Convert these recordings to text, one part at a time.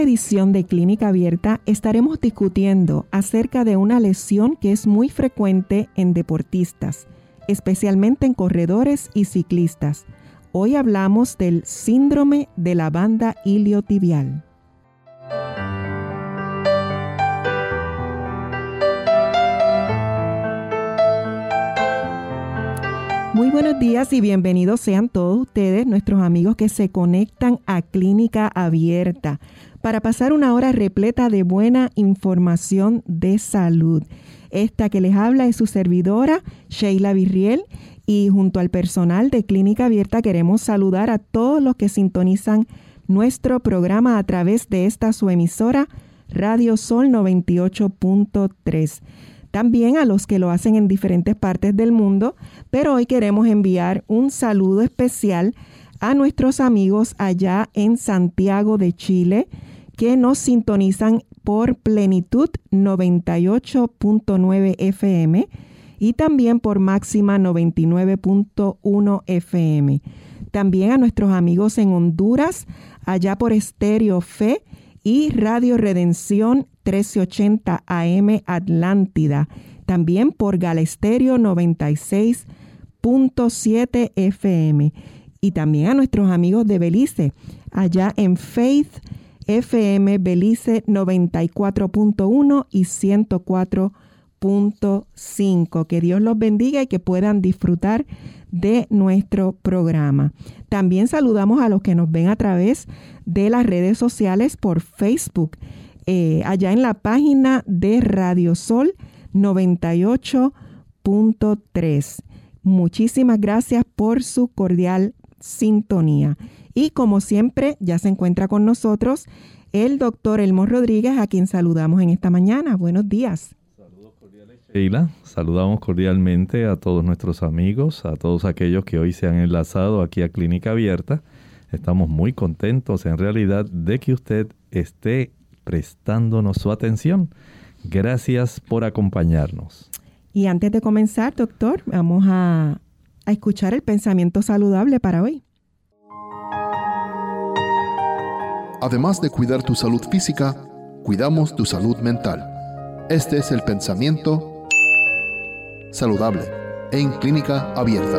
Esta edición de Clínica Abierta estaremos discutiendo acerca de una lesión que es muy frecuente en deportistas, especialmente en corredores y ciclistas. Hoy hablamos del síndrome de la banda iliotibial. Muy buenos días y bienvenidos sean todos ustedes, nuestros amigos que se conectan a Clínica Abierta, para pasar una hora repleta de buena información de salud. Esta que les habla es su servidora, Sheila Virriel, y junto al personal de Clínica Abierta queremos saludar a todos los que sintonizan nuestro programa a través de esta su emisora, Radio Sol 98.3 también a los que lo hacen en diferentes partes del mundo, pero hoy queremos enviar un saludo especial a nuestros amigos allá en Santiago de Chile que nos sintonizan por plenitud 98.9 FM y también por máxima 99.1 FM. También a nuestros amigos en Honduras, allá por Estéreo Fe y Radio Redención 1380 AM Atlántida, también por Galesterio 96.7 FM y también a nuestros amigos de Belice, allá en Faith FM Belice 94.1 y 104.5. Que Dios los bendiga y que puedan disfrutar de nuestro programa. También saludamos a los que nos ven a través de las redes sociales por Facebook eh, allá en la página de Radio Sol 98.3. Muchísimas gracias por su cordial sintonía. Y como siempre, ya se encuentra con nosotros el doctor Elmo Rodríguez, a quien saludamos en esta mañana. Buenos días. Saludos cordiales. Sheila, saludamos cordialmente a todos nuestros amigos, a todos aquellos que hoy se han enlazado aquí a Clínica Abierta. Estamos muy contentos en realidad de que usted esté prestándonos su atención. Gracias por acompañarnos. Y antes de comenzar, doctor, vamos a, a escuchar el pensamiento saludable para hoy. Además de cuidar tu salud física, cuidamos tu salud mental. Este es el pensamiento saludable en clínica abierta.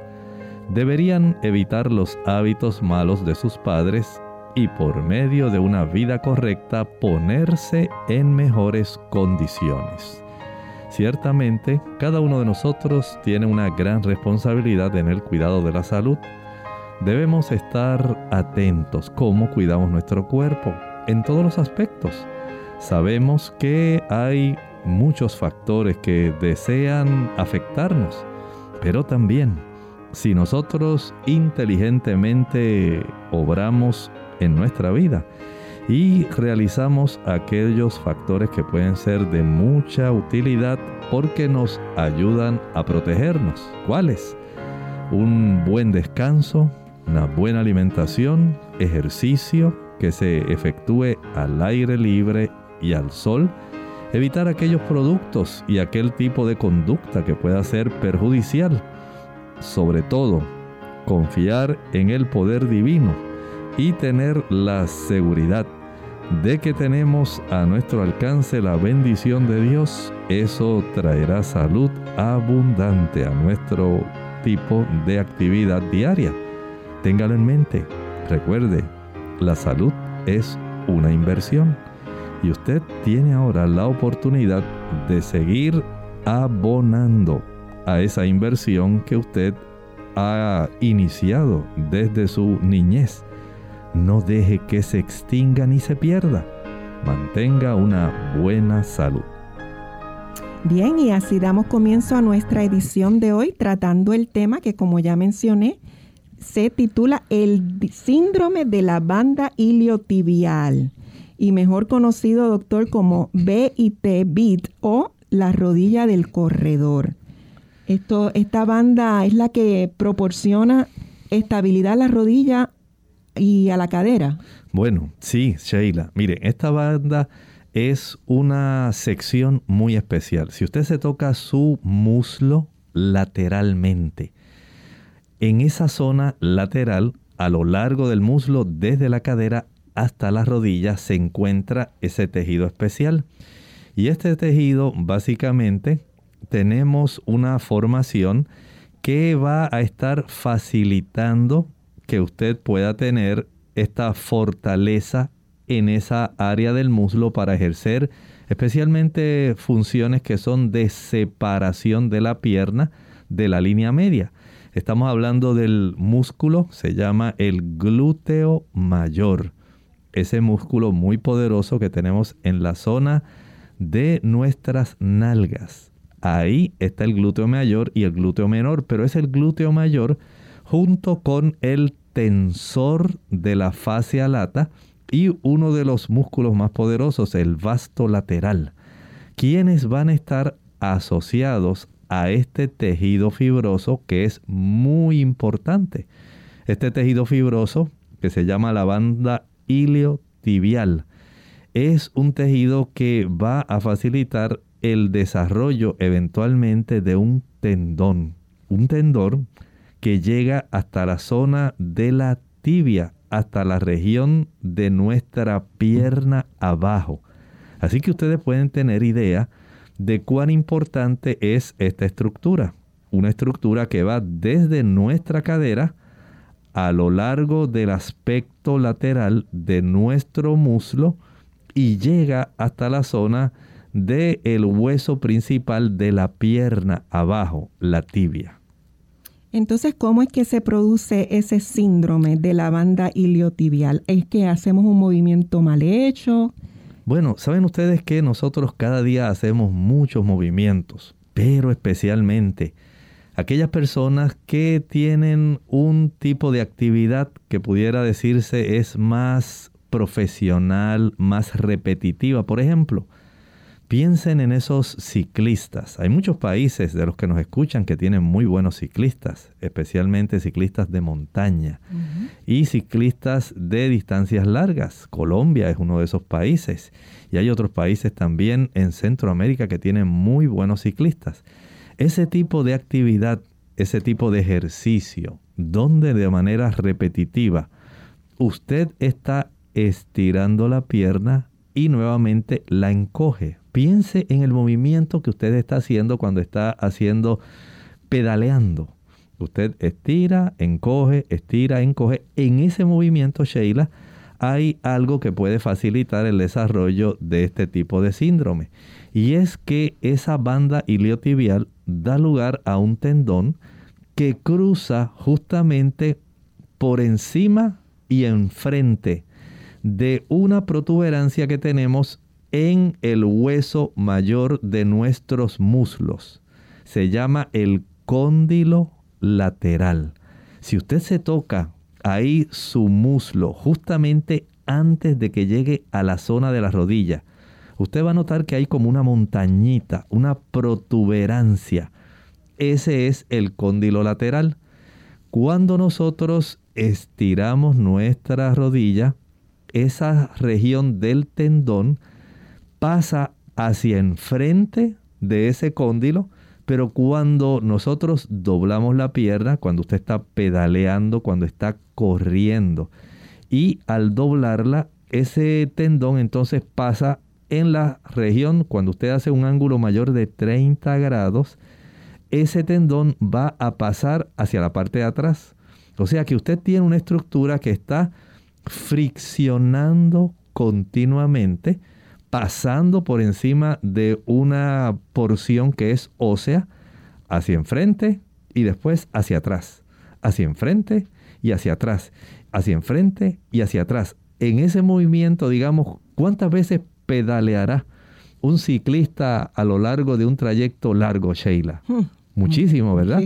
deberían evitar los hábitos malos de sus padres y por medio de una vida correcta ponerse en mejores condiciones. Ciertamente, cada uno de nosotros tiene una gran responsabilidad en el cuidado de la salud. Debemos estar atentos cómo cuidamos nuestro cuerpo en todos los aspectos. Sabemos que hay muchos factores que desean afectarnos, pero también si nosotros inteligentemente obramos en nuestra vida y realizamos aquellos factores que pueden ser de mucha utilidad porque nos ayudan a protegernos. ¿Cuáles? Un buen descanso, una buena alimentación, ejercicio que se efectúe al aire libre y al sol, evitar aquellos productos y aquel tipo de conducta que pueda ser perjudicial sobre todo, confiar en el poder divino y tener la seguridad de que tenemos a nuestro alcance la bendición de Dios, eso traerá salud abundante a nuestro tipo de actividad diaria. Téngalo en mente. Recuerde, la salud es una inversión y usted tiene ahora la oportunidad de seguir abonando a esa inversión que usted ha iniciado desde su niñez. No deje que se extinga ni se pierda. Mantenga una buena salud. Bien, y así damos comienzo a nuestra edición de hoy tratando el tema que como ya mencioné, se titula El síndrome de la banda iliotibial y mejor conocido doctor como BIT, BIT o la rodilla del corredor. Esto, esta banda es la que proporciona estabilidad a la rodilla y a la cadera. Bueno, sí, Sheila. Mire, esta banda es una sección muy especial. Si usted se toca su muslo lateralmente, en esa zona lateral, a lo largo del muslo, desde la cadera hasta la rodilla, se encuentra ese tejido especial. Y este tejido básicamente tenemos una formación que va a estar facilitando que usted pueda tener esta fortaleza en esa área del muslo para ejercer especialmente funciones que son de separación de la pierna de la línea media. Estamos hablando del músculo, se llama el glúteo mayor. Ese músculo muy poderoso que tenemos en la zona de nuestras nalgas. Ahí está el glúteo mayor y el glúteo menor, pero es el glúteo mayor junto con el tensor de la fascia lata y uno de los músculos más poderosos, el vasto lateral, quienes van a estar asociados a este tejido fibroso que es muy importante. Este tejido fibroso, que se llama la banda iliotibial, es un tejido que va a facilitar el desarrollo eventualmente de un tendón. Un tendón que llega hasta la zona de la tibia, hasta la región de nuestra pierna abajo. Así que ustedes pueden tener idea de cuán importante es esta estructura. Una estructura que va desde nuestra cadera a lo largo del aspecto lateral de nuestro muslo y llega hasta la zona del el hueso principal de la pierna abajo, la tibia. Entonces, ¿cómo es que se produce ese síndrome de la banda iliotibial? ¿Es que hacemos un movimiento mal hecho? Bueno, saben ustedes que nosotros cada día hacemos muchos movimientos, pero especialmente aquellas personas que tienen un tipo de actividad que pudiera decirse es más profesional, más repetitiva. Por ejemplo, Piensen en esos ciclistas. Hay muchos países de los que nos escuchan que tienen muy buenos ciclistas, especialmente ciclistas de montaña y ciclistas de distancias largas. Colombia es uno de esos países y hay otros países también en Centroamérica que tienen muy buenos ciclistas. Ese tipo de actividad, ese tipo de ejercicio, donde de manera repetitiva usted está estirando la pierna y nuevamente la encoge Piense en el movimiento que usted está haciendo cuando está haciendo pedaleando. Usted estira, encoge, estira, encoge. En ese movimiento, Sheila, hay algo que puede facilitar el desarrollo de este tipo de síndrome. Y es que esa banda iliotibial da lugar a un tendón que cruza justamente por encima y enfrente de una protuberancia que tenemos en el hueso mayor de nuestros muslos. Se llama el cóndilo lateral. Si usted se toca ahí su muslo justamente antes de que llegue a la zona de la rodilla, usted va a notar que hay como una montañita, una protuberancia. Ese es el cóndilo lateral. Cuando nosotros estiramos nuestra rodilla, esa región del tendón pasa hacia enfrente de ese cóndilo, pero cuando nosotros doblamos la pierna, cuando usted está pedaleando, cuando está corriendo, y al doblarla, ese tendón entonces pasa en la región, cuando usted hace un ángulo mayor de 30 grados, ese tendón va a pasar hacia la parte de atrás. O sea que usted tiene una estructura que está friccionando continuamente, pasando por encima de una porción que es ósea, hacia enfrente y después hacia atrás, hacia enfrente y hacia atrás, hacia enfrente y hacia atrás. En ese movimiento, digamos, ¿cuántas veces pedaleará un ciclista a lo largo de un trayecto largo, Sheila? Hmm. Muchísimo, ¿verdad?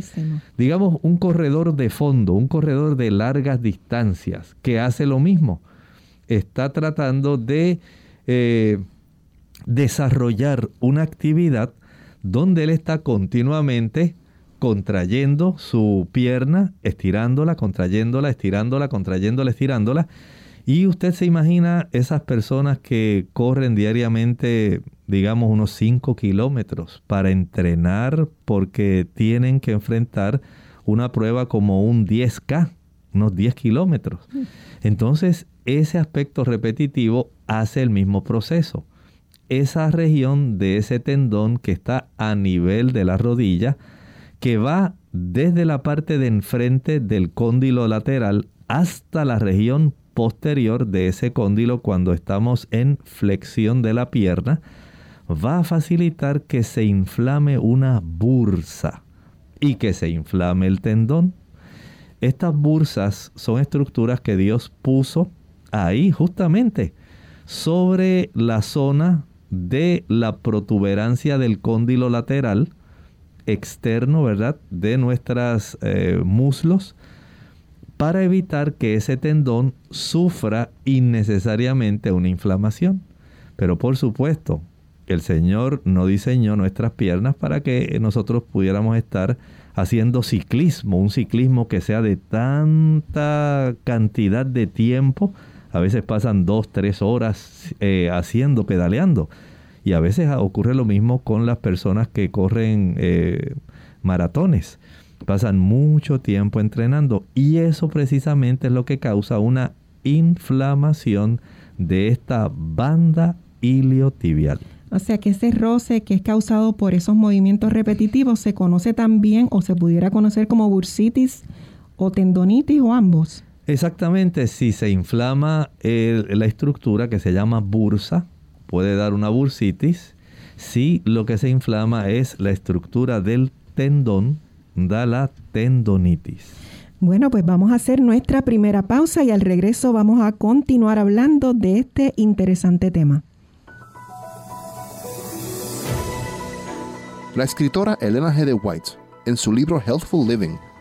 Digamos, un corredor de fondo, un corredor de largas distancias, que hace lo mismo. Está tratando de eh, desarrollar una actividad donde él está continuamente contrayendo su pierna, estirándola, contrayéndola, estirándola, contrayéndola, estirándola. Y usted se imagina esas personas que corren diariamente, digamos, unos 5 kilómetros para entrenar porque tienen que enfrentar una prueba como un 10K, unos 10 kilómetros. Mm. Entonces, ese aspecto repetitivo hace el mismo proceso esa región de ese tendón que está a nivel de la rodilla, que va desde la parte de enfrente del cóndilo lateral hasta la región posterior de ese cóndilo cuando estamos en flexión de la pierna, va a facilitar que se inflame una bursa y que se inflame el tendón. Estas bursas son estructuras que Dios puso ahí justamente sobre la zona de la protuberancia del cóndilo lateral externo, ¿verdad? De nuestros eh, muslos para evitar que ese tendón sufra innecesariamente una inflamación. Pero por supuesto, el Señor no diseñó nuestras piernas para que nosotros pudiéramos estar haciendo ciclismo, un ciclismo que sea de tanta cantidad de tiempo a veces pasan dos, tres horas eh, haciendo, pedaleando. Y a veces ocurre lo mismo con las personas que corren eh, maratones. Pasan mucho tiempo entrenando y eso precisamente es lo que causa una inflamación de esta banda iliotibial. O sea que ese roce que es causado por esos movimientos repetitivos se conoce también o se pudiera conocer como bursitis o tendonitis o ambos. Exactamente, si se inflama la estructura que se llama bursa, puede dar una bursitis. Si lo que se inflama es la estructura del tendón, da la tendonitis. Bueno, pues vamos a hacer nuestra primera pausa y al regreso vamos a continuar hablando de este interesante tema. La escritora Elena G. de White, en su libro Healthful Living,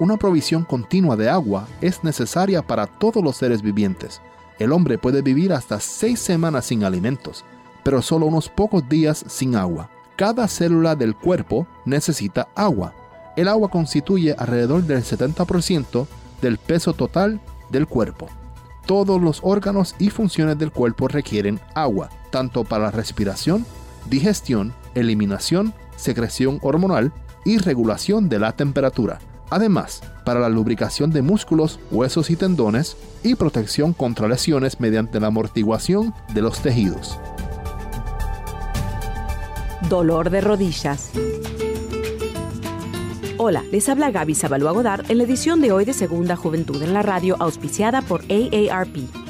Una provisión continua de agua es necesaria para todos los seres vivientes. El hombre puede vivir hasta seis semanas sin alimentos, pero solo unos pocos días sin agua. Cada célula del cuerpo necesita agua. El agua constituye alrededor del 70% del peso total del cuerpo. Todos los órganos y funciones del cuerpo requieren agua, tanto para la respiración, digestión, eliminación, secreción hormonal y regulación de la temperatura. Además, para la lubricación de músculos, huesos y tendones y protección contra lesiones mediante la amortiguación de los tejidos. Dolor de rodillas. Hola, les habla Gaby Zabalúa Godard en la edición de hoy de Segunda Juventud en la Radio auspiciada por AARP.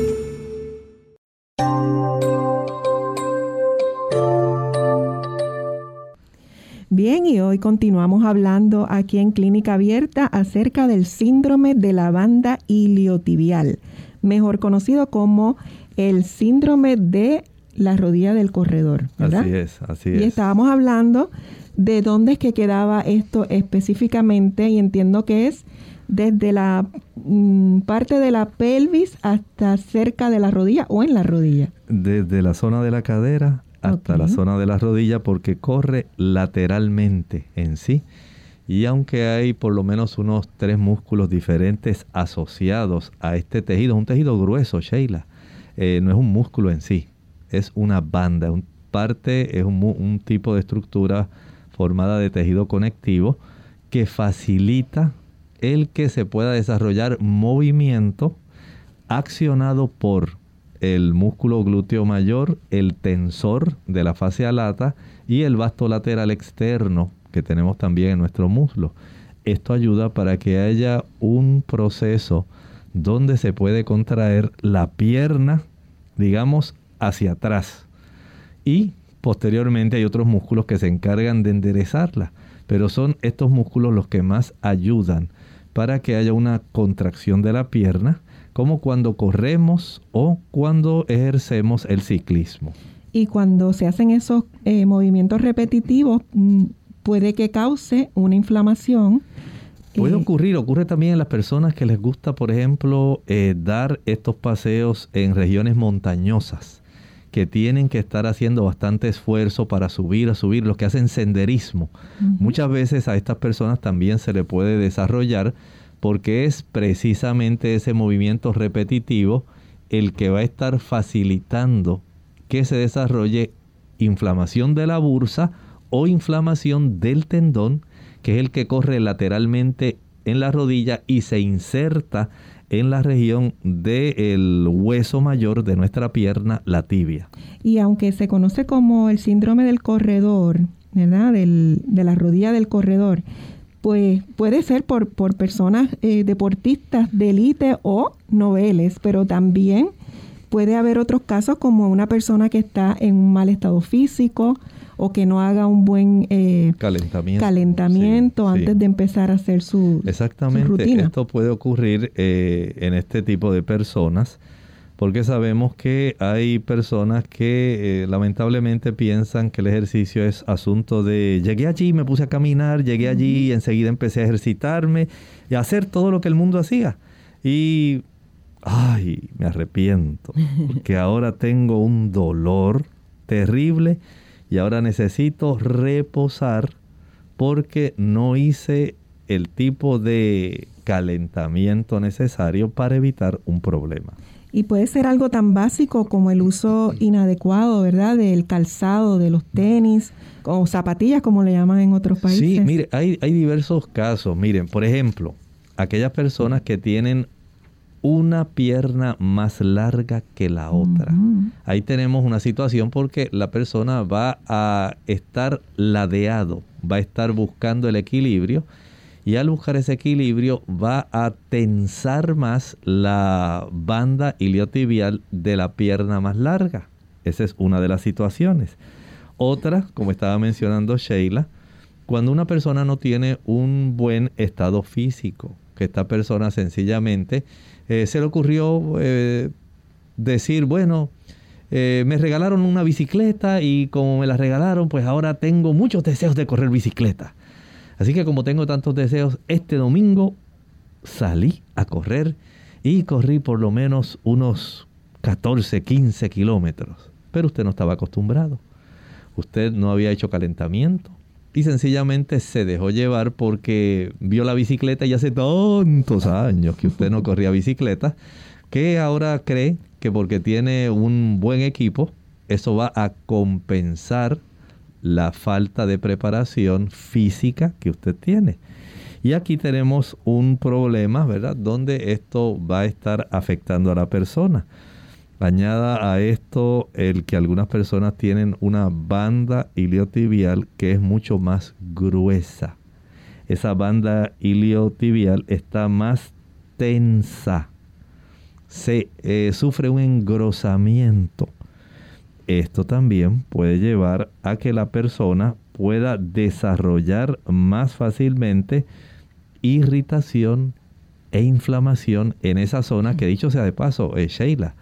Bien, y hoy continuamos hablando aquí en Clínica Abierta acerca del síndrome de la banda iliotibial, mejor conocido como el síndrome de la rodilla del corredor. Así es, así es. Y estábamos hablando de dónde es que quedaba esto específicamente y entiendo que es desde la mm, parte de la pelvis hasta cerca de la rodilla o en la rodilla. Desde la zona de la cadera hasta la zona de la rodilla porque corre lateralmente en sí. Y aunque hay por lo menos unos tres músculos diferentes asociados a este tejido, un tejido grueso, Sheila, eh, no es un músculo en sí, es una banda, un parte es un, un tipo de estructura formada de tejido conectivo que facilita el que se pueda desarrollar movimiento accionado por el músculo glúteo mayor, el tensor de la fascia lata y el vasto lateral externo que tenemos también en nuestro muslo. Esto ayuda para que haya un proceso donde se puede contraer la pierna, digamos, hacia atrás. Y posteriormente hay otros músculos que se encargan de enderezarla, pero son estos músculos los que más ayudan para que haya una contracción de la pierna como cuando corremos o cuando ejercemos el ciclismo. Y cuando se hacen esos eh, movimientos repetitivos, mm, puede que cause una inflamación. Puede eh, ocurrir, ocurre también en las personas que les gusta, por ejemplo, eh, dar estos paseos en regiones montañosas, que tienen que estar haciendo bastante esfuerzo para subir, a subir, los que hacen senderismo. Muchas veces a estas personas también se le puede desarrollar porque es precisamente ese movimiento repetitivo el que va a estar facilitando que se desarrolle inflamación de la bursa o inflamación del tendón, que es el que corre lateralmente en la rodilla y se inserta en la región del hueso mayor de nuestra pierna, la tibia. Y aunque se conoce como el síndrome del corredor, ¿verdad? de la rodilla del corredor, pues puede ser por, por personas eh, deportistas de élite o noveles, pero también puede haber otros casos como una persona que está en un mal estado físico o que no haga un buen eh, calentamiento, calentamiento antes de empezar a hacer su, Exactamente, esto puede ocurrir eh, en este tipo de personas porque sabemos que hay personas que eh, lamentablemente piensan que el ejercicio es asunto de llegué allí, me puse a caminar, llegué allí y enseguida empecé a ejercitarme y a hacer todo lo que el mundo hacía. Y, ay, me arrepiento, porque ahora tengo un dolor terrible y ahora necesito reposar porque no hice el tipo de calentamiento necesario para evitar un problema. Y puede ser algo tan básico como el uso inadecuado, ¿verdad? Del calzado, de los tenis o zapatillas, como le llaman en otros países. Sí, mire, hay, hay diversos casos. Miren, por ejemplo, aquellas personas que tienen una pierna más larga que la otra. Ahí tenemos una situación porque la persona va a estar ladeado, va a estar buscando el equilibrio y al buscar ese equilibrio va a tensar más la banda iliotibial de la pierna más larga. Esa es una de las situaciones. Otra, como estaba mencionando Sheila, cuando una persona no tiene un buen estado físico, que esta persona sencillamente eh, se le ocurrió eh, decir, bueno, eh, me regalaron una bicicleta y como me la regalaron, pues ahora tengo muchos deseos de correr bicicleta. Así que como tengo tantos deseos, este domingo salí a correr y corrí por lo menos unos 14, 15 kilómetros. Pero usted no estaba acostumbrado. Usted no había hecho calentamiento. Y sencillamente se dejó llevar porque vio la bicicleta y hace tantos años que usted no corría bicicleta, que ahora cree que porque tiene un buen equipo, eso va a compensar la falta de preparación física que usted tiene. Y aquí tenemos un problema, ¿verdad? Donde esto va a estar afectando a la persona. Añada a esto el que algunas personas tienen una banda iliotibial que es mucho más gruesa. Esa banda iliotibial está más tensa. Se eh, sufre un engrosamiento. Esto también puede llevar a que la persona pueda desarrollar más fácilmente irritación e inflamación en esa zona que dicho sea de paso, es Sheila,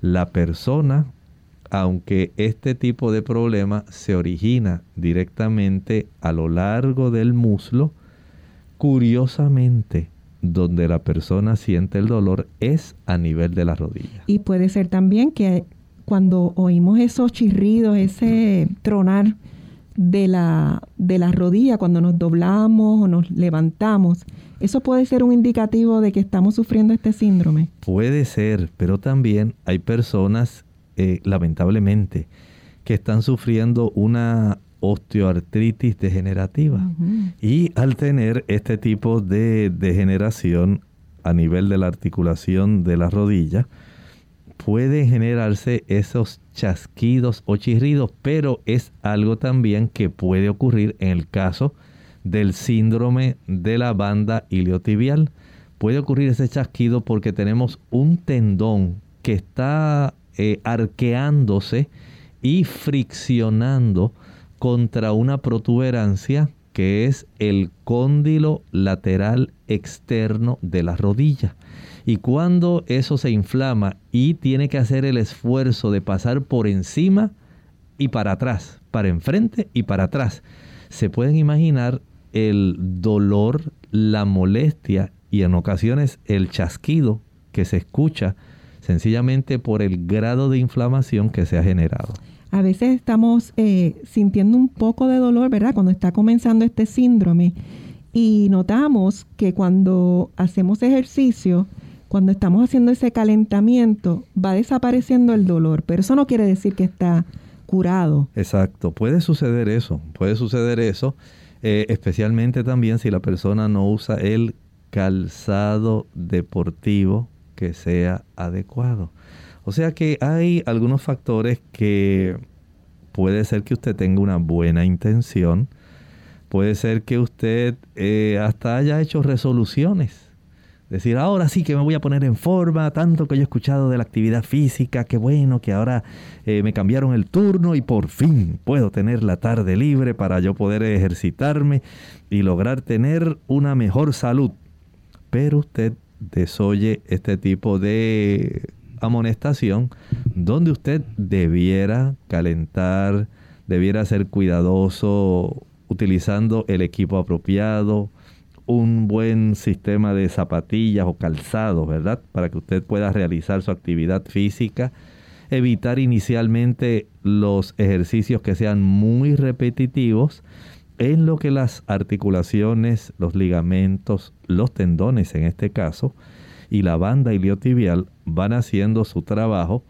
la persona, aunque este tipo de problema se origina directamente a lo largo del muslo, curiosamente, donde la persona siente el dolor es a nivel de la rodilla. Y puede ser también que cuando oímos esos chirridos, ese tronar de la, de la rodilla, cuando nos doblamos o nos levantamos, ¿Eso puede ser un indicativo de que estamos sufriendo este síndrome? Puede ser, pero también hay personas, eh, lamentablemente, que están sufriendo una osteoartritis degenerativa. Y al tener este tipo de degeneración a nivel de la articulación de la rodilla, pueden generarse esos chasquidos o chirridos, pero es algo también que puede ocurrir en el caso del síndrome de la banda iliotibial. Puede ocurrir ese chasquido porque tenemos un tendón que está eh, arqueándose y friccionando contra una protuberancia que es el cóndilo lateral externo de la rodilla. Y cuando eso se inflama y tiene que hacer el esfuerzo de pasar por encima y para atrás, para enfrente y para atrás, se pueden imaginar el dolor, la molestia y en ocasiones el chasquido que se escucha sencillamente por el grado de inflamación que se ha generado. A veces estamos eh, sintiendo un poco de dolor, ¿verdad? Cuando está comenzando este síndrome y notamos que cuando hacemos ejercicio, cuando estamos haciendo ese calentamiento, va desapareciendo el dolor, pero eso no quiere decir que está curado. Exacto, puede suceder eso, puede suceder eso eh, especialmente también si la persona no usa el calzado deportivo que sea adecuado. O sea que hay algunos factores que puede ser que usted tenga una buena intención, puede ser que usted eh, hasta haya hecho resoluciones Decir, ahora sí que me voy a poner en forma, tanto que yo he escuchado de la actividad física, qué bueno que ahora eh, me cambiaron el turno y por fin puedo tener la tarde libre para yo poder ejercitarme y lograr tener una mejor salud. Pero usted desoye este tipo de amonestación donde usted debiera calentar, debiera ser cuidadoso utilizando el equipo apropiado, un buen sistema de zapatillas o calzados, ¿verdad? Para que usted pueda realizar su actividad física. Evitar inicialmente los ejercicios que sean muy repetitivos en lo que las articulaciones, los ligamentos, los tendones en este caso, y la banda iliotibial van haciendo su trabajo,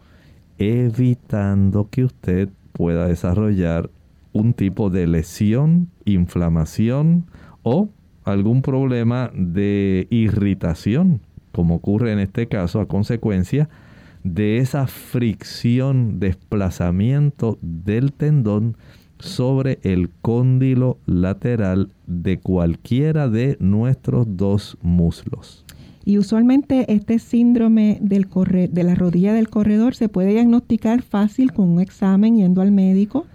evitando que usted pueda desarrollar un tipo de lesión, inflamación o algún problema de irritación, como ocurre en este caso a consecuencia de esa fricción, desplazamiento del tendón sobre el cóndilo lateral de cualquiera de nuestros dos muslos. Y usualmente este síndrome del de la rodilla del corredor se puede diagnosticar fácil con un examen yendo al médico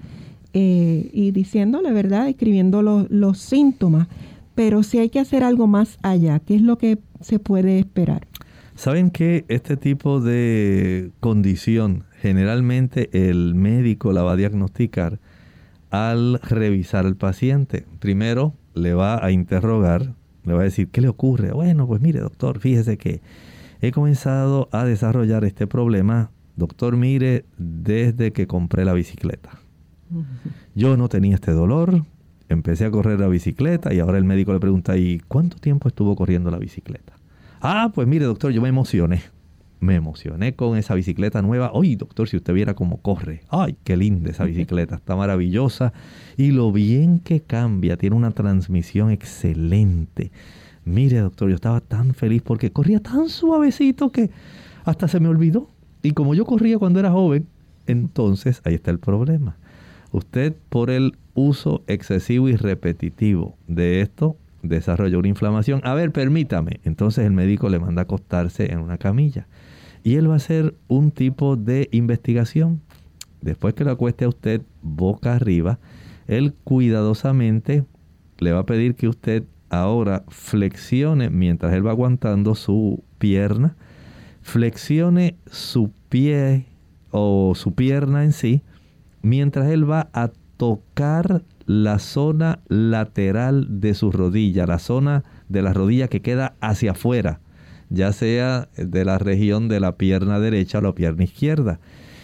eh, y diciéndole, ¿verdad? Escribiendo los síntomas. Pero si hay que hacer algo más allá, ¿qué es lo que se puede esperar? Saben que este tipo de condición generalmente el médico la va a diagnosticar al revisar al paciente. Primero le va a interrogar Le va a decir, ¿qué le ocurre? Bueno, pues mire, doctor, fíjese que he comenzado a desarrollar este problema. Doctor, mire, desde que compré la bicicleta. Yo no tenía este dolor, empecé a correr la bicicleta y ahora el médico le pregunta, ¿y cuánto tiempo estuvo corriendo la bicicleta? Ah, pues mire, doctor, yo me emocioné. Me emocioné con esa bicicleta nueva. Oye, doctor, si usted viera cómo corre. Ay, qué linda esa bicicleta. Está maravillosa. Y lo bien que cambia. Tiene una transmisión excelente. Mire, doctor, yo estaba tan feliz porque corría tan suavecito que hasta se me olvidó. Y como yo corría cuando era joven, entonces ahí está el problema. Usted por el uso excesivo y repetitivo de esto desarrolló una inflamación. A ver, permítame. Entonces el médico le manda a acostarse en una camilla. Y él va a hacer un tipo de investigación. Después que lo acueste a usted boca arriba, él cuidadosamente le va a pedir que usted ahora flexione mientras él va aguantando su pierna, flexione su pie o su pierna en sí, mientras él va a tocar la zona lateral de su rodilla, la zona de la rodilla que queda hacia afuera, ya sea de la región de la pierna derecha o la pierna izquierda.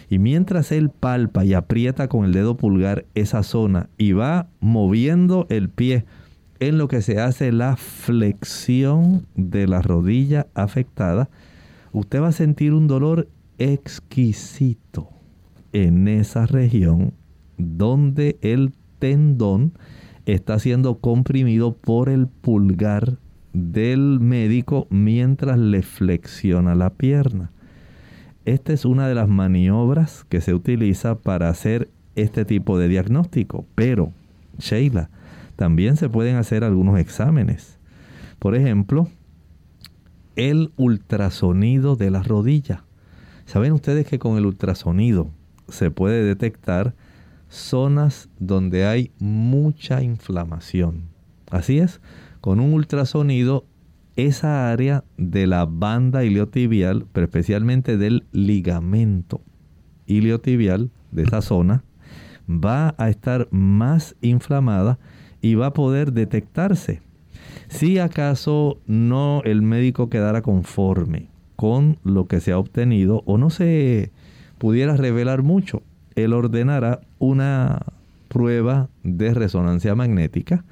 Y mientras él palpa y aprieta con el dedo pulgar esa zona y va moviendo el pie en lo que se hace la flexión de la rodilla afectada, usted va a sentir un dolor exquisito en esa región donde el tendón está siendo comprimido por el pulgar del médico mientras le flexiona la pierna. Esta es una de las maniobras que se utiliza para hacer este tipo de diagnóstico. Pero, Sheila, también se pueden hacer algunos exámenes. Por ejemplo, el ultrasonido de la rodilla. ¿Saben ustedes que con el ultrasonido se puede detectar zonas donde hay mucha inflamación? Así es, con un ultrasonido esa área de la banda iliotibial, pero especialmente del ligamento iliotibial de esa zona, va a estar más inflamada y va a poder detectarse. Si acaso no el médico quedara conforme con lo que se ha obtenido o no se pudiera revelar mucho, él ordenará una prueba de resonancia magnética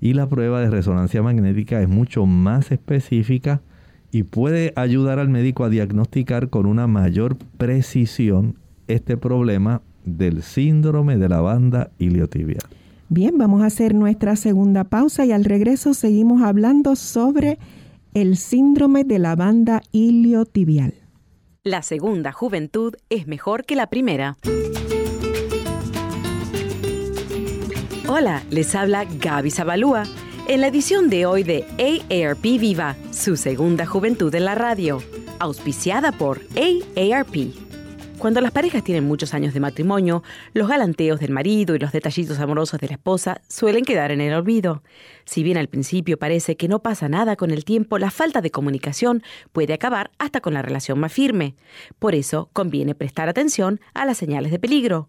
y la prueba de resonancia magnética es mucho más específica y puede ayudar al médico a diagnosticar con una mayor precisión este problema del síndrome de la banda iliotibial. Bien, vamos a hacer nuestra segunda pausa y al regreso seguimos hablando sobre el síndrome de la banda iliotibial. La segunda juventud es mejor que la primera. Hola, les habla Gaby Zabalúa en la edición de hoy de AARP Viva, su segunda juventud en la radio, auspiciada por AARP. Cuando las parejas tienen muchos años de matrimonio, los galanteos del marido y los detallitos amorosos de la esposa suelen quedar en el olvido. Si bien al principio parece que no pasa nada con el tiempo, la falta de comunicación puede acabar hasta con la relación más firme. Por eso conviene prestar atención a las señales de peligro.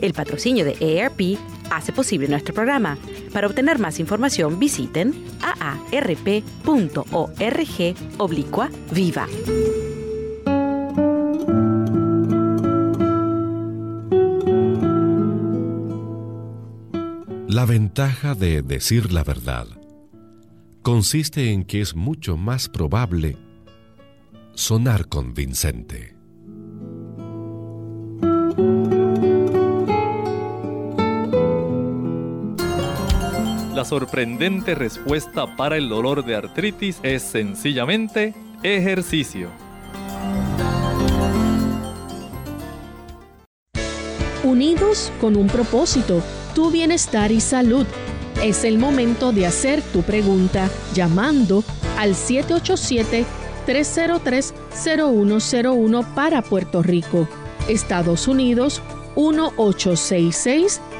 El patrocinio de AARP hace posible nuestro programa. Para obtener más información visiten aarp.org oblicua viva. La ventaja de decir la verdad consiste en que es mucho más probable sonar convincente. La sorprendente respuesta para el dolor de artritis es sencillamente ejercicio. Unidos con un propósito, tu bienestar y salud. Es el momento de hacer tu pregunta llamando al 787-303-0101 para Puerto Rico, Estados Unidos 1866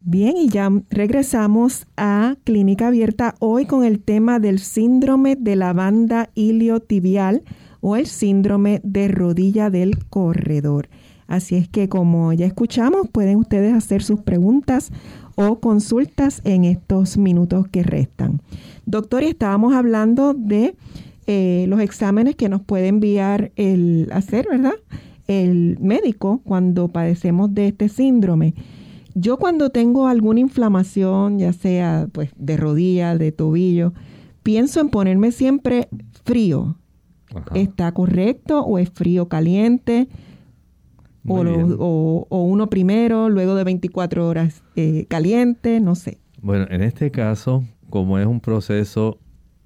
Bien, y ya regresamos a Clínica Abierta hoy con el tema del síndrome de la banda iliotibial o el síndrome de rodilla del corredor. Así es que como ya escuchamos, pueden ustedes hacer sus preguntas o consultas en estos minutos que restan. Doctor, estábamos hablando de eh, los exámenes que nos puede enviar el hacer, ¿verdad? El médico cuando padecemos de este síndrome. Yo cuando tengo alguna inflamación, ya sea pues de rodilla, de tobillo, pienso en ponerme siempre frío. ¿Está correcto o es frío caliente? O, uno primero, luego de 24 horas eh, caliente, no sé. Bueno, en este caso, como es un proceso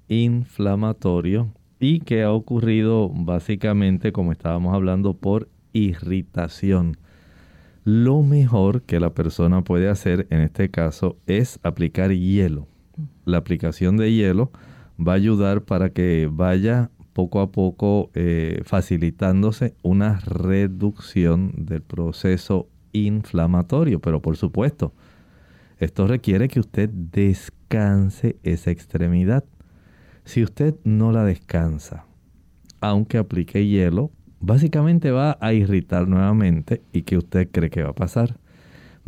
inflamatorio y que ha ocurrido básicamente, como estábamos hablando, por irritación lo mejor que la persona puede hacer en este caso es aplicar hielo. La aplicación de hielo va a ayudar para que vaya poco a poco eh, facilitándose una reducción del proceso inflamatorio. Pero por supuesto, esto requiere que usted descanse esa extremidad. Si usted no la descansa, aunque aplique hielo, básicamente va a irritar nuevamente y que usted cree que va a pasar.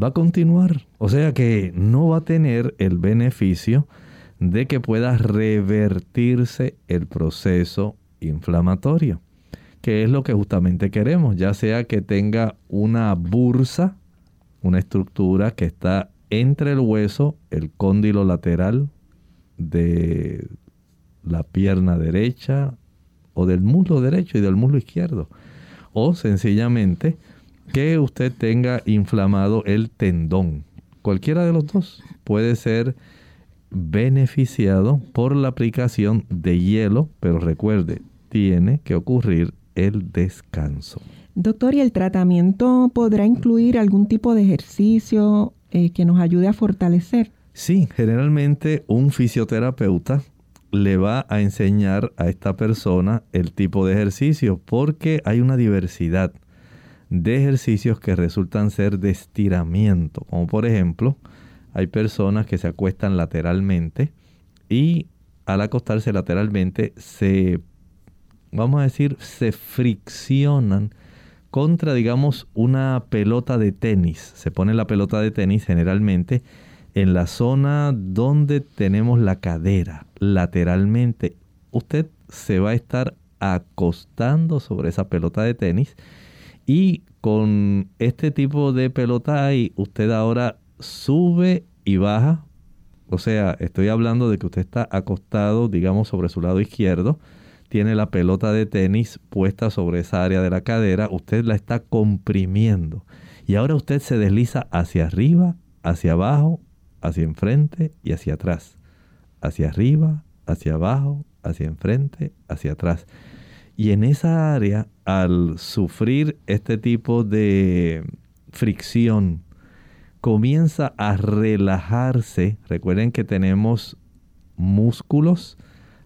Va a continuar, o sea que no va a tener el beneficio de que pueda revertirse el proceso inflamatorio, que es lo que justamente queremos, ya sea que tenga una bursa, una estructura que está entre el hueso, el cóndilo lateral de la pierna derecha, o del muslo derecho y del muslo izquierdo. O sencillamente que usted tenga inflamado el tendón. Cualquiera de los dos puede ser beneficiado por la aplicación de hielo, pero recuerde, tiene que ocurrir el descanso. Doctor, ¿y el tratamiento podrá incluir algún tipo de ejercicio eh, que nos ayude a fortalecer? Sí, generalmente un fisioterapeuta le va a enseñar a esta persona el tipo de ejercicio porque hay una diversidad de ejercicios que resultan ser de estiramiento, como por ejemplo, hay personas que se acuestan lateralmente y al acostarse lateralmente se, vamos a decir, se friccionan contra, digamos, una pelota de tenis. Se pone la pelota de tenis generalmente en la zona donde tenemos la cadera lateralmente. Usted se va a estar acostando sobre esa pelota de tenis y con este tipo de pelota ahí usted ahora sube y baja. O sea, estoy hablando de que usted está acostado, digamos, sobre su lado izquierdo. Tiene la pelota de tenis puesta sobre esa área de la cadera. Usted la está comprimiendo. Y ahora usted se desliza hacia arriba, hacia abajo, hacia enfrente y hacia atrás, hacia arriba, hacia abajo, hacia enfrente, hacia atrás. Y en esa área, al sufrir este tipo de fricción, comienza a relajarse. Recuerden que tenemos músculos,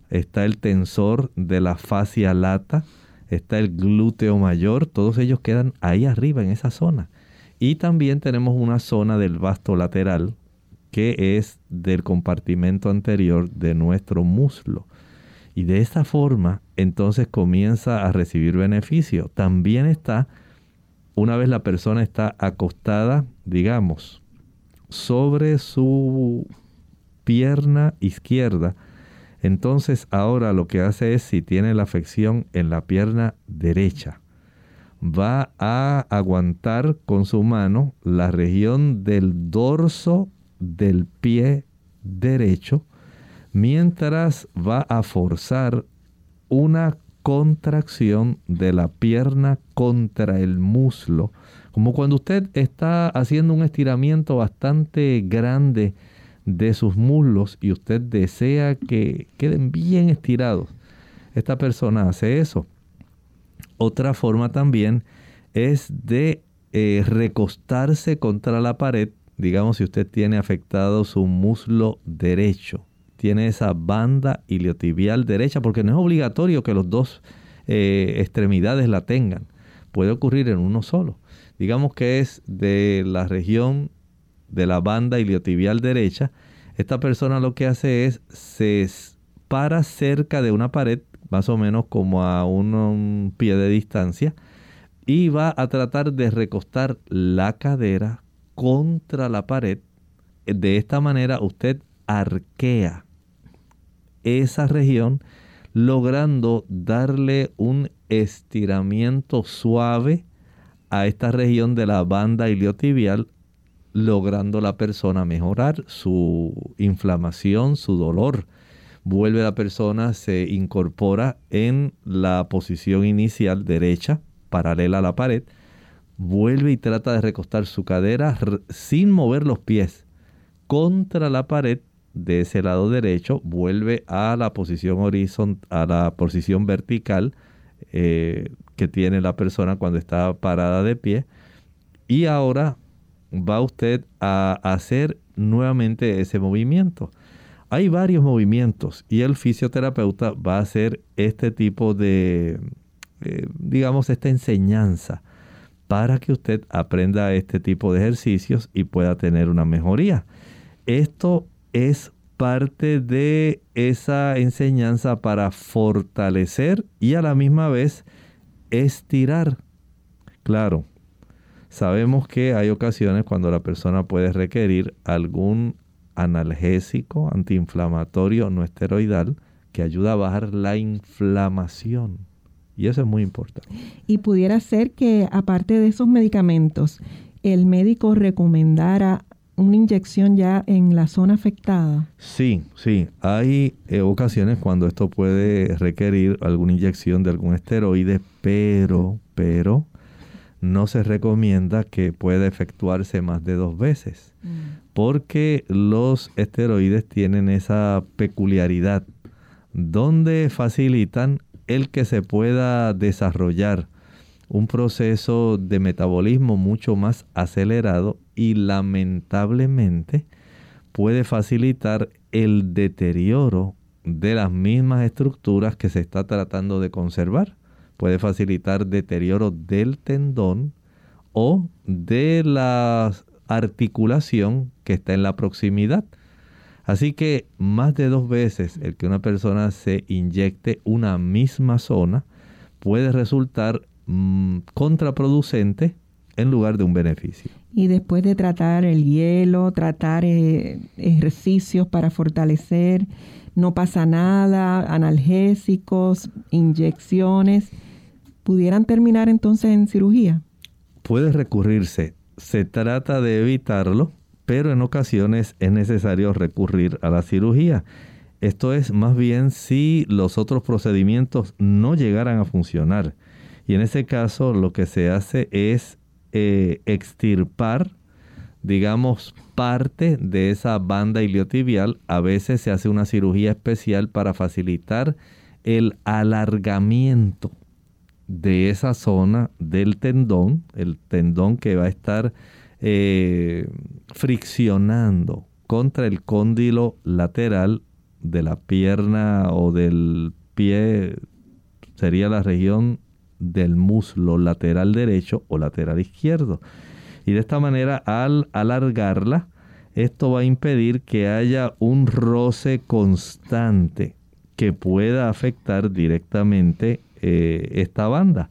está el tensor de la fascia lata, está el glúteo mayor, todos ellos quedan ahí arriba en esa zona. Y también tenemos una zona del vasto lateral que es del compartimento anterior de nuestro muslo. Y de esta forma, entonces comienza a recibir beneficio. También está, una vez la persona está acostada, digamos, sobre su pierna izquierda, Entonces ahora lo que hace es, si tiene la afección en la pierna derecha, va a aguantar con su mano la región del dorso del pie derecho, mientras va a forzar una contracción de la pierna contra el muslo, como cuando usted está haciendo un estiramiento bastante grande de sus muslos y usted desea que queden bien estirados. Esta persona hace eso. Otra forma también es de eh, recostarse contra la pared. Digamos si usted tiene afectado su muslo derecho, tiene esa banda iliotibial derecha, porque no es obligatorio que los dos eh, extremidades la tengan. Puede ocurrir en uno solo. Digamos que es de la región de la banda iliotibial derecha, esta persona lo que hace es se para cerca de una pared, más o menos como a un, pie de distancia, y va a tratar de recostar la cadera contra la pared. De esta manera usted arquea esa región, logrando darle un estiramiento suave a esta región de la banda iliotibial logrando la persona mejorar su inflamación, su dolor. Vuelve la persona, se incorpora en la posición inicial derecha, paralela a la pared, vuelve y trata de recostar su cadera sin mover los pies contra la pared de ese lado derecho, vuelve a la posición horizontal, a la posición vertical eh, que tiene la persona cuando está parada de pie. Y ahora va usted a hacer nuevamente ese movimiento. Hay varios movimientos y el fisioterapeuta va a hacer este tipo de, eh, digamos, esta enseñanza para que usted aprenda este tipo de ejercicios y pueda tener una mejoría. Esto es parte de esa enseñanza para fortalecer y a la misma vez estirar. Claro, Sabemos que hay ocasiones cuando la persona puede requerir algún analgésico antiinflamatorio no esteroidal que ayuda a bajar la inflamación. Y eso es muy importante. Y pudiera ser que aparte de esos medicamentos, el médico recomendara una inyección ya en la zona afectada. Sí, sí. Hay eh, ocasiones cuando esto puede requerir alguna inyección de algún esteroide, pero, pero, no se recomienda que pueda efectuarse más de dos veces, mm. porque los esteroides tienen esa peculiaridad donde facilitan el que se pueda desarrollar un proceso de metabolismo mucho más acelerado y lamentablemente puede facilitar el deterioro de las mismas estructuras que se está tratando de conservar puede facilitar deterioro del tendón o de la articulación que está en la proximidad. Así que más de dos veces el que una persona se inyecte una misma zona puede resultar mm, contraproducente en lugar de un beneficio. Y después de tratar el hielo, tratar eh, ejercicios para fortalecer, no pasa nada, analgésicos, inyecciones pudieran terminar entonces en cirugía? Puede recurrirse. Se trata de evitarlo, pero en ocasiones es necesario recurrir a la cirugía. Esto es más bien si los otros procedimientos no llegaran a funcionar. Y en ese caso lo que se hace es eh, extirpar, digamos, parte de esa banda iliotibial. A veces se hace una cirugía especial para facilitar el alargamiento de esa zona del tendón, el tendón que va a estar eh, friccionando contra el cóndilo lateral de la pierna o del pie, sería la región del muslo lateral derecho o lateral izquierdo. Y de esta manera, al alargarla, esto va a impedir que haya un roce constante que pueda afectar directamente eh, esta banda.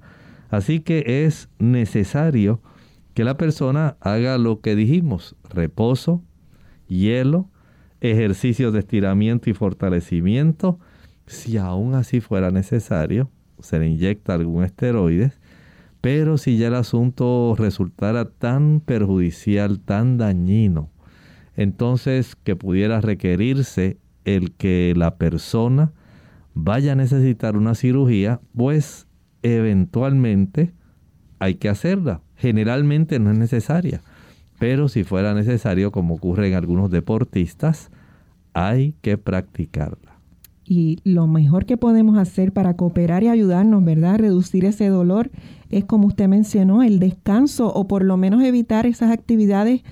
Así que es necesario que la persona haga lo que dijimos, reposo, hielo ejercicios de estiramiento y fortalecimiento. Si aún así fuera necesario, se le inyecta algún esteroide. Pero si ya el asunto resultara tan perjudicial, tan dañino, entonces que pudiera requerirse el que la persona vaya a necesitar una cirugía, pues eventualmente hay que hacerla. Generalmente no es necesaria, pero si fuera necesario, como ocurre en algunos deportistas, hay que practicarla. Y lo mejor que podemos hacer para cooperar y ayudarnos, ¿verdad? Reducir ese dolor es, como usted mencionó, el descanso o por lo menos evitar esas actividades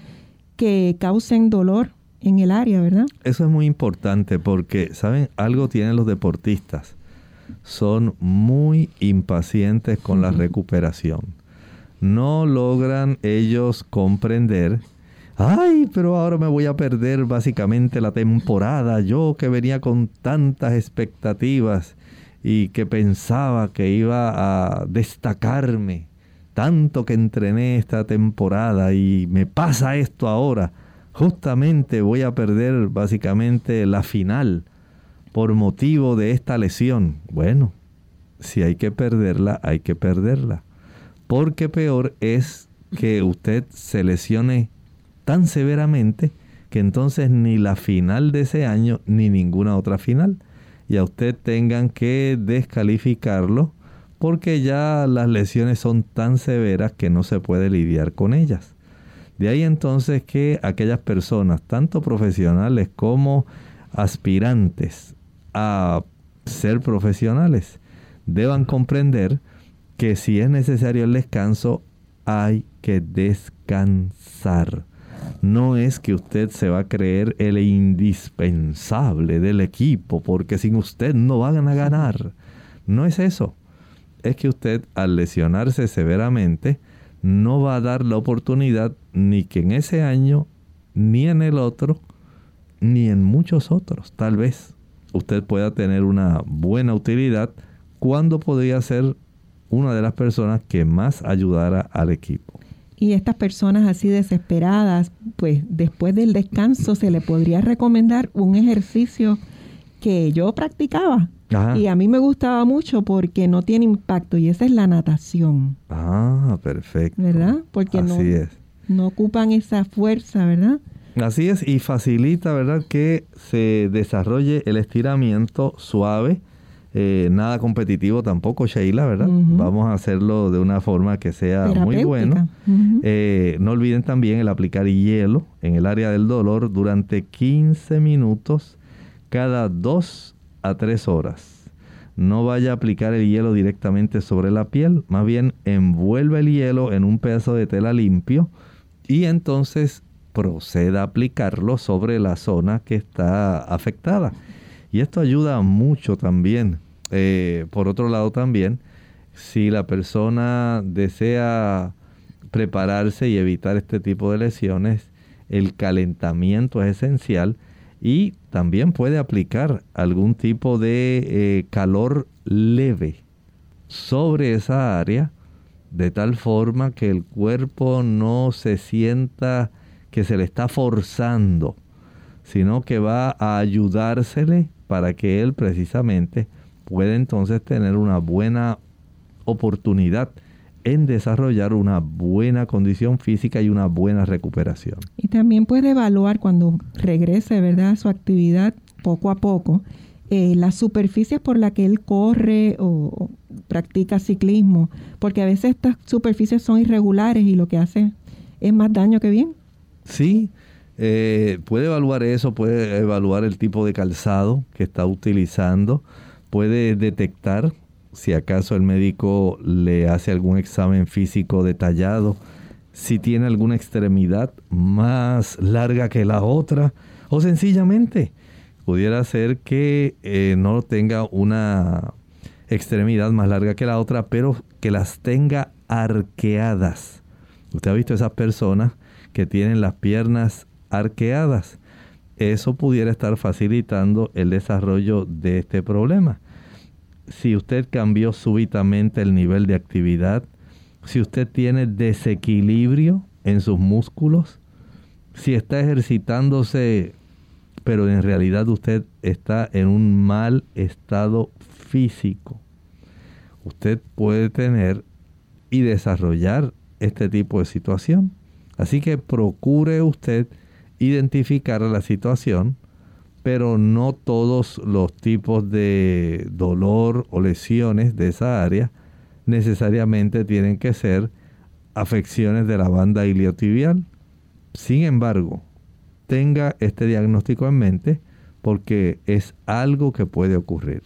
que causen dolor en el área, ¿verdad? Eso es muy importante porque, ¿saben? Algo tienen los deportistas. Son muy impacientes con la recuperación. No logran ellos comprender, ay, pero ahora me voy a perder básicamente la temporada. Yo que venía con tantas expectativas y que pensaba que iba a destacarme, tanto que entrené esta temporada y me pasa esto ahora justamente voy a perder básicamente la final por motivo de esta lesión. Bueno, si hay que perderla, hay que perderla. Porque peor es que usted se lesione tan severamente que entonces ni la final de ese año ni ninguna otra final. Y a usted tengan que descalificarlo porque ya las lesiones son tan severas que no se puede lidiar con ellas. De ahí entonces que aquellas personas, tanto profesionales como aspirantes a ser profesionales, deban comprender que si es necesario el descanso, hay que descansar. No es que usted se va a creer el indispensable del equipo, porque sin usted no van a ganar. No es eso. Es que usted al lesionarse severamente, no va a dar la oportunidad ni que en ese año, ni en el otro, ni en muchos otros. Tal vez usted pueda tener una buena utilidad cuando podría ser una de las personas que más ayudara al equipo. Y estas personas así desesperadas, pues después del descanso se le podría recomendar un ejercicio que yo practicaba, y a mí me gustaba mucho porque no tiene impacto y esa es la natación. Ah, perfecto. ¿Verdad? Porque no, no ocupan esa fuerza, ¿verdad? Así es, y facilita, ¿verdad? Que se desarrolle el estiramiento suave, eh, nada competitivo tampoco, Sheila, ¿verdad? Vamos a hacerlo de una forma que sea muy bueno. Eh, no olviden también el aplicar hielo en el área del dolor durante 15 minutos cada dos a tres horas. No vaya a aplicar el hielo directamente sobre la piel, más bien envuelve el hielo en un pedazo de tela limpio y entonces proceda a aplicarlo sobre la zona que está afectada. Y esto ayuda mucho también. Eh, por otro lado también, si la persona desea prepararse y evitar este tipo de lesiones, el calentamiento es esencial y también puede aplicar algún tipo de eh, calor leve sobre esa área de tal forma que el cuerpo no se sienta que se le está forzando, sino que va a ayudársele para que él precisamente pueda entonces tener una buena oportunidad en desarrollar una buena condición física y una buena recuperación. Y también puede evaluar cuando regrese, ¿verdad?, a su actividad poco a poco, eh, las superficies por las que él corre o, practica ciclismo, porque a veces estas superficies son irregulares y lo que hace es más daño que bien. Sí, eh, puede evaluar eso, puede evaluar el tipo de calzado que está utilizando, puede detectar si acaso el médico le hace algún examen físico detallado, si tiene alguna extremidad más larga que la otra, o sencillamente pudiera ser que eh, no tenga una extremidad más larga que la otra, pero que las tenga arqueadas. Usted ha visto esas personas que tienen las piernas arqueadas. Eso pudiera estar facilitando el desarrollo de este problema si usted cambió súbitamente el nivel de actividad, si usted tiene desequilibrio en sus músculos, si está ejercitándose pero en realidad usted está en un mal estado físico. Usted puede tener y desarrollar este tipo de situación. Así que procure usted identificar la situación, pero no todos los tipos de dolor o lesiones de esa área necesariamente tienen que ser afecciones de la banda iliotibial. Sin embargo, tenga este diagnóstico en mente porque es algo que puede ocurrir.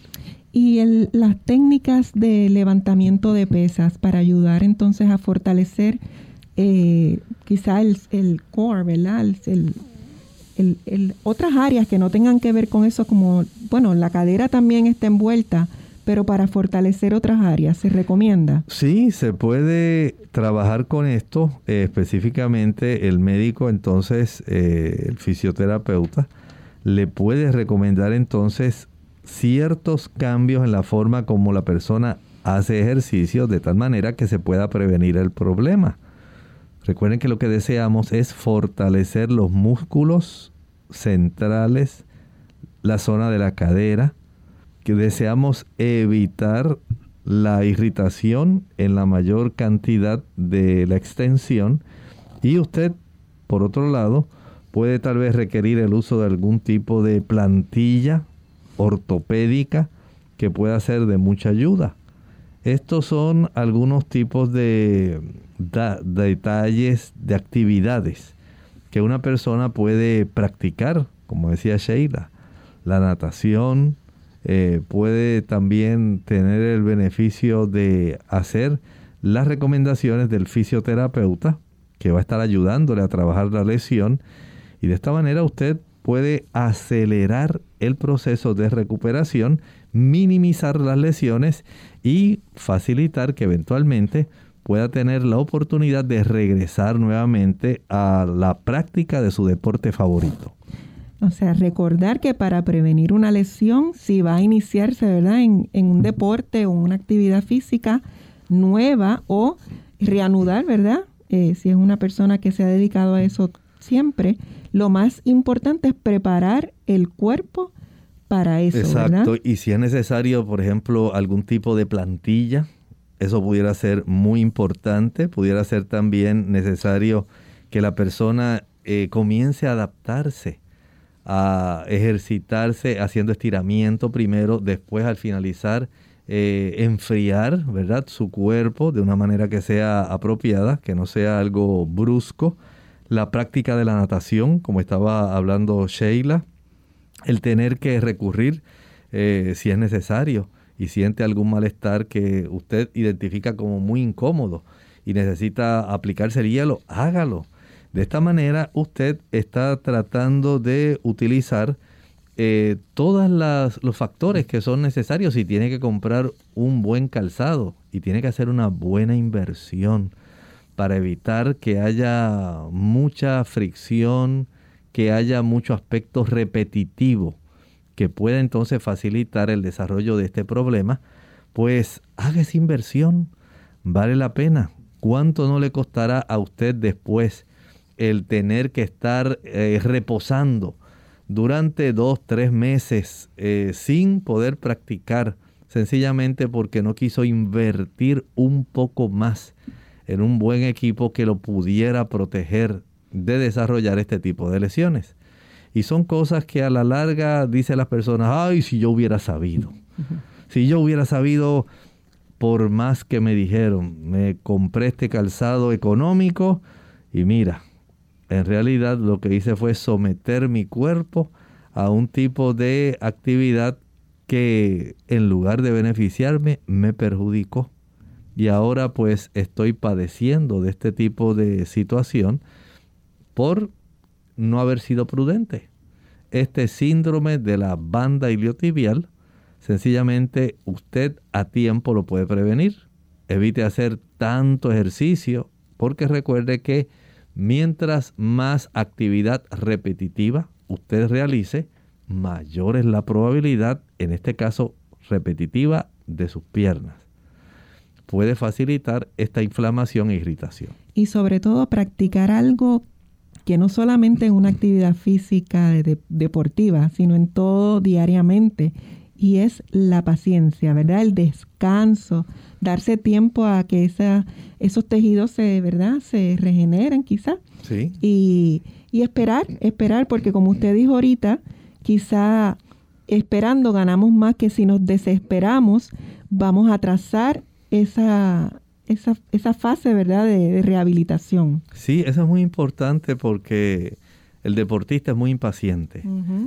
Y las técnicas de levantamiento de pesas para ayudar entonces a fortalecer eh, quizá el, el, core, ¿verdad? El, otras áreas que no tengan que ver con eso, como, bueno, la cadera también está envuelta, pero para fortalecer otras áreas, ¿se recomienda? Sí, se puede trabajar con esto, eh, específicamente el médico, entonces, eh, el fisioterapeuta, le puede recomendar entonces ciertos cambios en la forma como la persona hace ejercicio de tal manera que se pueda prevenir el problema. Recuerden que lo que deseamos es fortalecer los músculos centrales, la zona de la cadera, que deseamos evitar la irritación en la mayor cantidad de la extensión y usted, por otro lado, puede tal vez requerir el uso de algún tipo de plantilla ortopédica que pueda ser de mucha ayuda. Estos son algunos tipos de, detalles, de actividades que una persona puede practicar, como decía Sheila. La natación eh, puede también tener el beneficio de hacer las recomendaciones del fisioterapeuta que va a estar ayudándole a trabajar la lesión y de esta manera usted puede acelerar el proceso de recuperación, minimizar las lesiones y facilitar que eventualmente pueda tener la oportunidad de regresar nuevamente a la práctica de su deporte favorito. O sea, recordar que para prevenir una lesión, si va a iniciarse, ¿verdad?, en, un deporte o una actividad física nueva o reanudar, ¿verdad? Eh, si es una persona que se ha dedicado a eso siempre, lo más importante es preparar el cuerpo para eso. Exacto, y si es necesario, por ejemplo, algún tipo de plantilla, eso pudiera ser muy importante, pudiera ser también necesario que la persona eh, comience a adaptarse, a ejercitarse haciendo estiramiento primero, después al finalizar eh, enfriar, ¿verdad? Su cuerpo de una manera que sea apropiada, que no sea algo brusco la práctica de la natación, como estaba hablando Sheila, el tener que recurrir eh, si es necesario y siente algún malestar que usted identifica como muy incómodo y necesita aplicarse el hielo, hágalo. De esta manera usted está tratando de utilizar eh, todos los factores que son necesarios y tiene que comprar un buen calzado y tiene que hacer una buena inversión para evitar que haya mucha fricción, que haya mucho aspecto repetitivo que pueda entonces facilitar el desarrollo de este problema, pues haga esa inversión, vale la pena. ¿Cuánto no le costará a usted después el tener que estar eh, reposando durante dos, tres meses eh, sin poder practicar, sencillamente porque no quiso invertir un poco más en un buen equipo que lo pudiera proteger de desarrollar este tipo de lesiones. Y son cosas que a la larga dicen las personas, ay, si yo hubiera sabido. Si yo hubiera sabido, por más que me dijeron, me compré este calzado económico y mira, en realidad lo que hice fue someter mi cuerpo a un tipo de actividad que en lugar de beneficiarme me perjudicó y ahora pues estoy padeciendo de este tipo de situación por no haber sido prudente. Este síndrome de la banda iliotibial, sencillamente usted a tiempo lo puede prevenir. Evite hacer tanto ejercicio porque recuerde que mientras más actividad repetitiva usted realice, mayor es la probabilidad, en este caso repetitiva, de sus piernas puede facilitar esta inflamación e irritación. Y sobre todo practicar algo que no solamente en una actividad física deportiva, sino en todo diariamente, y es la paciencia, ¿verdad? El descanso, darse tiempo a que esa, esos tejidos se, ¿verdad? Se regeneren quizá. Sí. Y, y esperar, esperar, porque como usted dijo ahorita, quizá esperando ganamos más que si nos desesperamos, vamos a trazar esa, esa, esa fase, ¿verdad?, de, rehabilitación. Sí, eso es muy importante porque el deportista es muy impaciente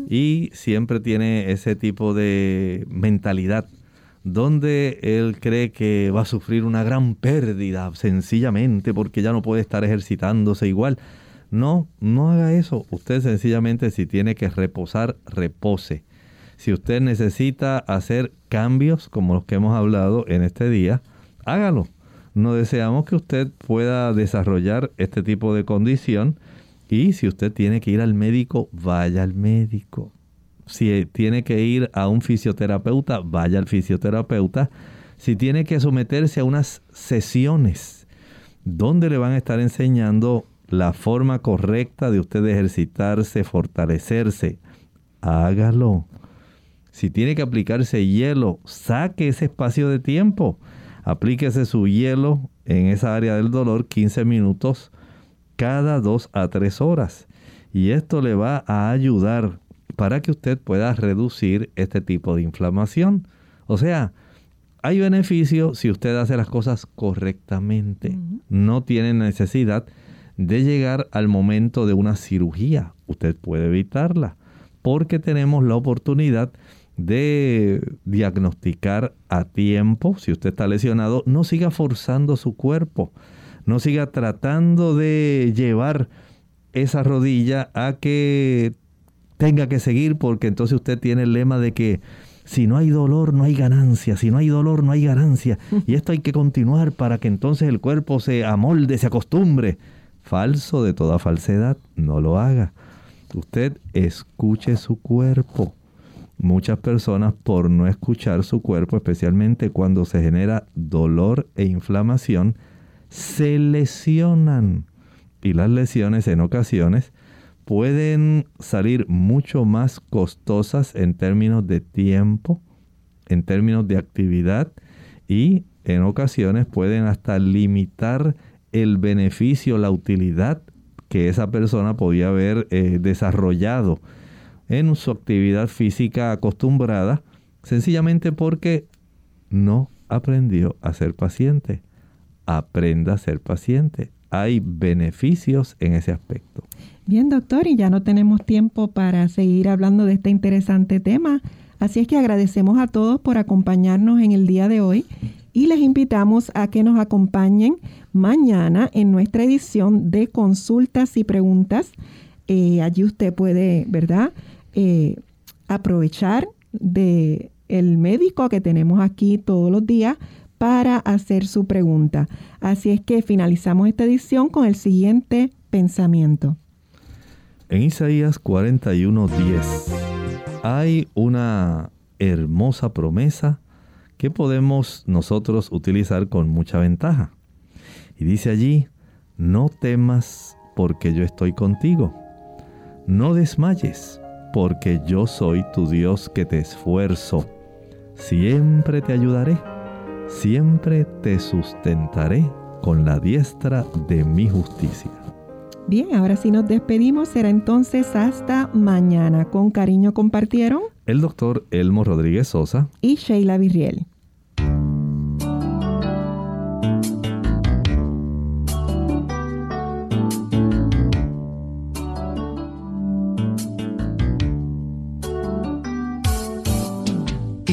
y siempre tiene ese tipo de mentalidad donde él cree que va a sufrir una gran pérdida sencillamente porque ya no puede estar ejercitándose igual. No, no haga eso. Usted sencillamente si tiene que reposar, repose. Si usted necesita hacer cambios como los que hemos hablado en este día, hágalo. No deseamos que usted pueda desarrollar este tipo de condición y si usted tiene que ir al médico, vaya al médico. Si tiene que ir a un fisioterapeuta, vaya al fisioterapeuta. Si tiene que someterse a unas sesiones donde le van a estar enseñando la forma correcta de usted ejercitarse, fortalecerse, hágalo. Si tiene que aplicarse hielo, saque ese espacio de tiempo. Aplíquese su hielo en esa área del dolor 15 minutos cada 2 a 3 horas. Y esto le va a ayudar para que usted pueda reducir este tipo de inflamación. O sea, hay beneficio si usted hace las cosas correctamente. No tiene necesidad de llegar al momento de una cirugía. Usted puede evitarla porque tenemos la oportunidad de diagnosticar a tiempo. Si usted está lesionado, no siga forzando su cuerpo. No siga tratando de llevar esa rodilla a que tenga que seguir porque entonces usted tiene el lema de que si no hay dolor no hay ganancia, si no hay dolor no hay ganancia. Y esto hay que continuar para que entonces el cuerpo se amolde, se acostumbre. Falso de toda falsedad, no lo haga. Usted escuche su cuerpo. Muchas personas por no escuchar su cuerpo, especialmente cuando se genera dolor e inflamación, se lesionan. Y las lesiones en ocasiones pueden salir mucho más costosas en términos de tiempo, en términos de actividad y en ocasiones pueden hasta limitar el beneficio, la utilidad que esa persona podía haber eh, desarrollado en su actividad física acostumbrada, sencillamente porque no aprendió a ser paciente. Aprenda a ser paciente. Hay beneficios en ese aspecto. Bien, doctor, y ya no tenemos tiempo para seguir hablando de este interesante tema. Así es que agradecemos a todos por acompañarnos en el día de hoy y les invitamos a que nos acompañen mañana en nuestra edición de consultas y preguntas. Eh, allí usted puede, ¿verdad?, eh, aprovechar de el médico que tenemos aquí todos los días para hacer su pregunta. Así es que finalizamos esta edición con el siguiente pensamiento. En Isaías 41:10 hay una hermosa promesa que podemos nosotros utilizar con mucha ventaja. Y dice allí, no temas porque yo estoy contigo. No desmayes porque yo soy tu Dios que te esfuerzo. Siempre te ayudaré, siempre te sustentaré con la diestra de mi justicia. Bien, ahora sí nos despedimos, será entonces hasta mañana. Con cariño compartieron el doctor Elmo Rodríguez Sosa y Sheila Virriel.